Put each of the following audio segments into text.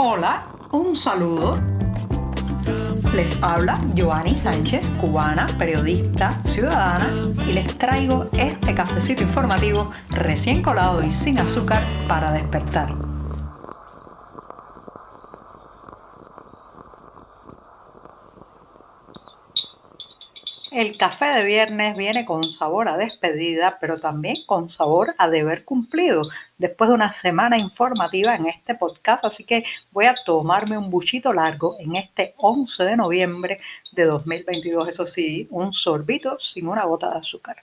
Hola, un saludo. Les habla Joanny Sánchez, cubana, periodista, ciudadana, y les traigo este cafecito informativo recién colado y sin azúcar para despertar. El café de viernes viene con sabor a despedida, pero también con sabor a deber cumplido después de una semana informativa en este podcast, así que voy a tomarme un buchito largo en este 11 de noviembre de 2022, eso sí, un sorbito sin una gota de azúcar.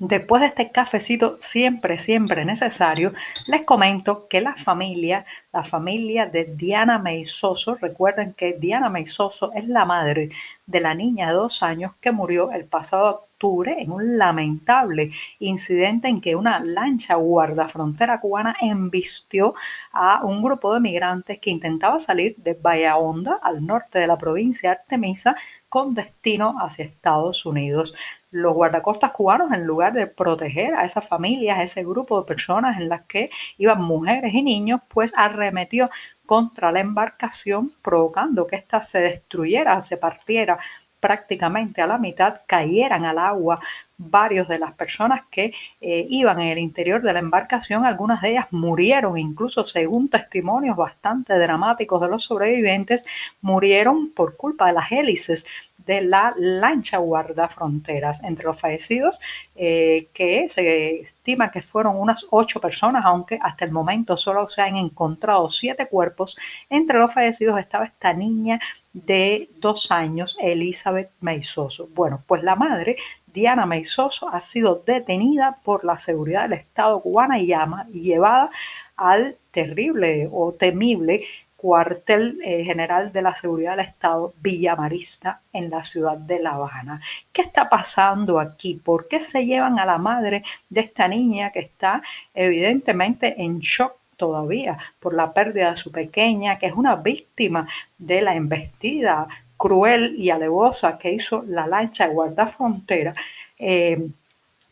Después de este cafecito siempre, siempre necesario, les comento que la familia, la familia de Diana Meizoso, recuerden que Diana Meizoso es la madre de la niña de dos años que murió el pasado octubre en un lamentable incidente en que una lancha guardafrontera cubana embistió a un grupo de migrantes que intentaba salir de Bahía Honda, al norte de la provincia de Artemisa, con destino hacia Estados Unidos. Los guardacostas cubanos, en lugar de proteger a esas familias, a ese grupo de personas en las que iban mujeres y niños, pues arremetió contra la embarcación, provocando que ésta se destruyera, se partiera prácticamente a la mitad, cayeran al agua varios de las personas que eh, iban en el interior de la embarcación, algunas de ellas murieron, incluso según testimonios bastante dramáticos de los sobrevivientes, murieron por culpa de las hélices de la lancha guarda fronteras. Entre los fallecidos, eh, que se estima que fueron unas ocho personas, aunque hasta el momento solo se han encontrado siete cuerpos. Entre los fallecidos estaba esta niña de dos años, Elizabeth Meizoso. Bueno, pues la madre, Diana Meizoso, ha sido detenida por la seguridad del Estado cubana y, y llevada al terrible o temible cuartel eh, general de la seguridad del Estado Villamarista en la ciudad de La Habana. ¿Qué está pasando aquí? ¿Por qué se llevan a la madre de esta niña que está evidentemente en shock todavía por la pérdida de su pequeña, que es una víctima de la embestida cruel y alevosa que hizo la lancha de guardafrontera? Eh,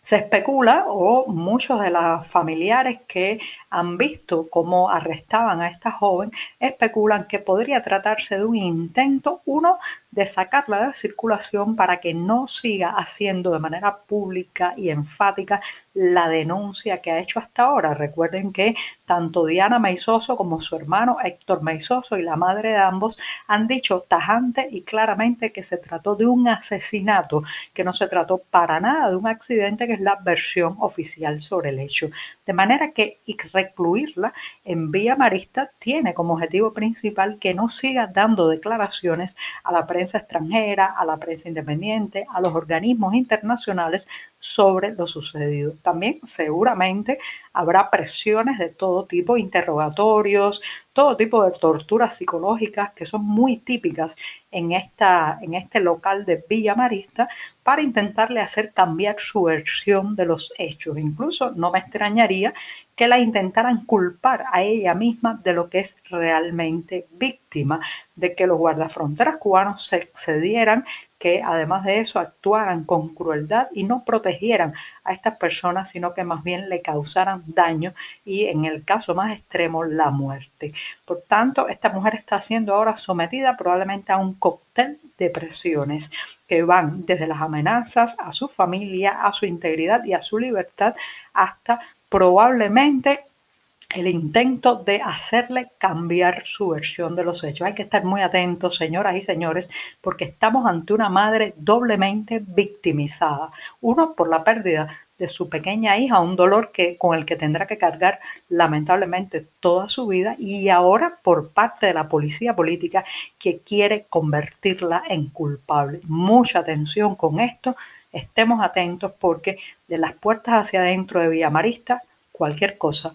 se especula o muchos de los familiares que han visto cómo arrestaban a esta joven especulan que podría tratarse de un intento, uno, de sacarla de circulación para que no siga haciendo de manera pública y enfática la denuncia que ha hecho hasta ahora. Recuerden que tanto Diana Meizoso como su hermano Héctor Meizoso y la madre de ambos han dicho tajante y claramente que se trató de un asesinato, que no se trató para nada de un accidente, que es la versión oficial sobre el hecho. De manera que recluirla en Vía Marista tiene como objetivo principal que no siga dando declaraciones a la prensa extranjera, a la prensa independiente, a los organismos internacionales sobre lo sucedido. También seguramente habrá presiones de todo tipo, interrogatorios, todo tipo de torturas psicológicas que son muy típicas en, esta, en este local de Villa Marista para intentarle hacer cambiar su versión de los hechos. Incluso no me extrañaría que la intentaran culpar a ella misma de lo que es realmente víctima, de que los guardafronteras cubanos se excedieran, que además de eso actuaran con crueldad y no protegieran a estas personas, sino que más bien le causaran daño y en el caso más extremo la muerte. Por tanto, esta mujer está siendo ahora sometida probablemente a un cóctel de presiones que van desde las amenazas a su familia, a su integridad y a su libertad hasta probablemente el intento de hacerle cambiar su versión de los hechos. Hay que estar muy atentos, señoras y señores, porque estamos ante una madre doblemente victimizada. Uno, por la pérdida de su pequeña hija, un dolor que, con el que tendrá que cargar lamentablemente toda su vida, y ahora por parte de la policía política que quiere convertirla en culpable. Mucha atención con esto estemos atentos porque de las puertas hacia adentro de Villamarista cualquier cosa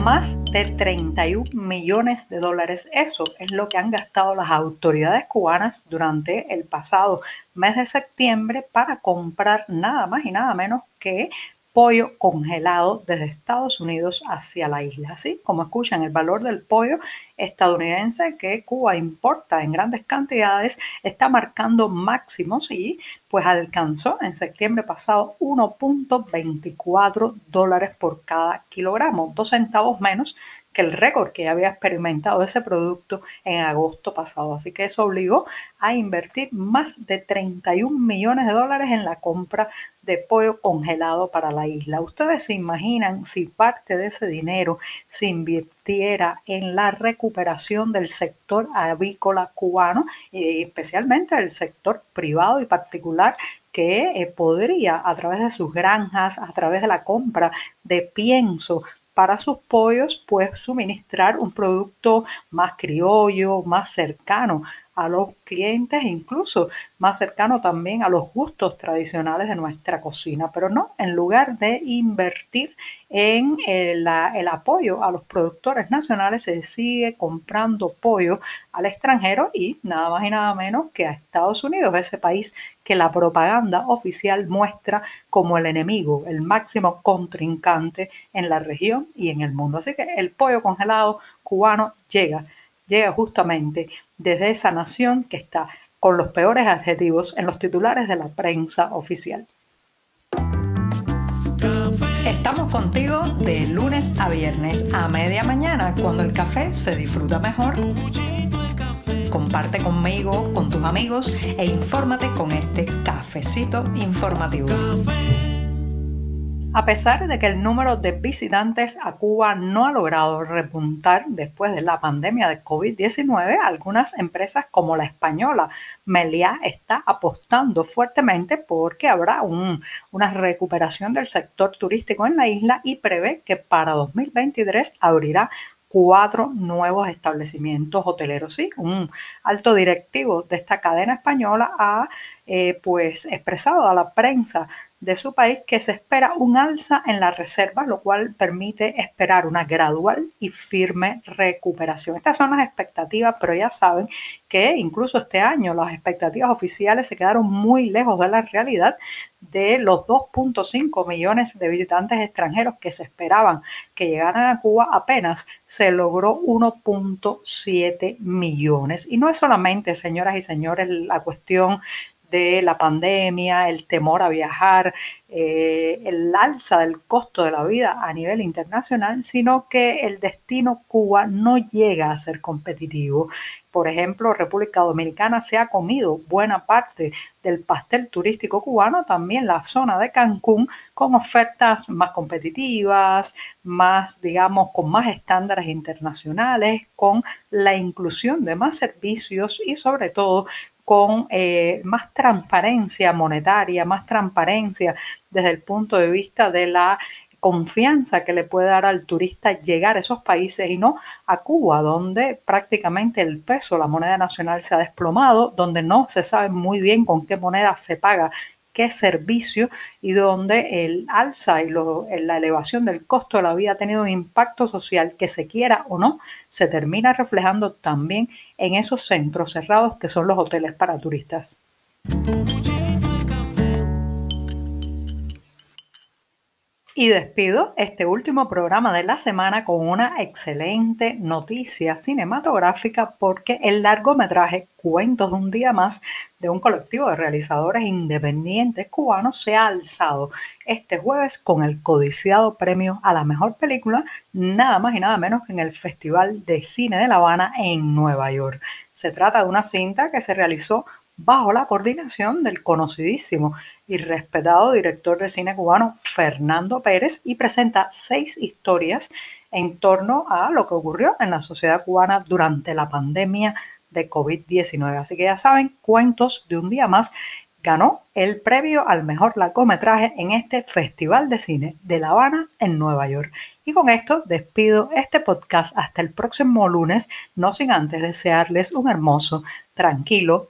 Más de 31 millones de dólares. Eso es lo que han gastado las autoridades cubanas durante el pasado mes de septiembre para comprar nada más y nada menos que pollo congelado desde Estados Unidos hacia la isla. Así como escuchan, el valor del pollo estadounidense que Cuba importa en grandes cantidades está marcando máximos y pues alcanzó en septiembre pasado 1.24 dólares por cada kilogramo, dos centavos menos que el récord que había experimentado ese producto en agosto pasado. Así que eso obligó a invertir más de 31 millones de dólares en la compra de pollo congelado para la isla. Ustedes se imaginan si parte de ese dinero se invirtiera en la recuperación del sector avícola cubano y especialmente del sector privado y particular que eh, podría a través de sus granjas, a través de la compra de pienso, para sus pollos, pues suministrar un producto más criollo, más cercano a los clientes, incluso más cercano también a los gustos tradicionales de nuestra cocina, pero no, en lugar de invertir en el, el apoyo a los productores nacionales, se sigue comprando pollo al extranjero y nada más y nada menos que a Estados Unidos, ese país que la propaganda oficial muestra como el enemigo, el máximo contrincante en la región y en el mundo. Así que el pollo congelado cubano llega, llega justamente desde esa nación que está con los peores adjetivos en los titulares de la prensa oficial. Estamos contigo de lunes a viernes a media mañana cuando el café se disfruta mejor. Comparte conmigo, con tus amigos e infórmate con este cafecito informativo. A pesar de que el número de visitantes a Cuba no ha logrado repuntar después de la pandemia de COVID-19, algunas empresas como la española Meliá está apostando fuertemente porque habrá una recuperación del sector turístico en la isla y prevé que para 2023 abrirá cuatro nuevos establecimientos hoteleros. Sí, un alto directivo de esta cadena española ha eh, pues expresado a la prensa de su país que se espera un alza en la reserva, lo cual permite esperar una gradual y firme recuperación. Estas son las expectativas, pero ya saben que incluso este año las expectativas oficiales se quedaron muy lejos de la realidad de los 2.5 millones de visitantes extranjeros que se esperaban que llegaran a Cuba, apenas se logró 1.7 millones. Y no es solamente, señoras y señores, la cuestión de la pandemia, el temor a viajar, eh, el alza del costo de la vida a nivel internacional, sino que el destino Cuba no llega a ser competitivo. Por ejemplo, República Dominicana se ha comido buena parte del pastel turístico cubano, también la zona de Cancún, con ofertas más competitivas, más, digamos, con más estándares internacionales, con la inclusión de más servicios y sobre todo con eh, más transparencia monetaria, más transparencia desde el punto de vista de la confianza que le puede dar al turista llegar a esos países y no a Cuba, donde prácticamente el peso, la moneda nacional se ha desplomado, donde no se sabe muy bien con qué moneda se paga qué servicio y donde el alza y la elevación del costo de la vida ha tenido un impacto social que se quiera o no, se termina reflejando también en esos centros cerrados que son los hoteles para turistas. Y despido este último programa de la semana con una excelente noticia cinematográfica porque el largometraje Cuentos de un día más de un colectivo de realizadores independientes cubanos se ha alzado este jueves con el codiciado premio a la mejor película, nada más y nada menos que en el Festival de Cine de La Habana en Nueva York. Se trata de una cinta que se realizó bajo la coordinación del conocidísimo y respetado director de cine cubano Fernando Pérez y presenta seis historias en torno a lo que ocurrió en la sociedad cubana durante la pandemia de COVID-19. Así que ya saben, Cuentos de un día más ganó el premio al mejor largometraje en este Festival de Cine de La Habana en Nueva York. Y con esto despido este podcast hasta el próximo lunes, no sin antes desearles un hermoso, tranquilo,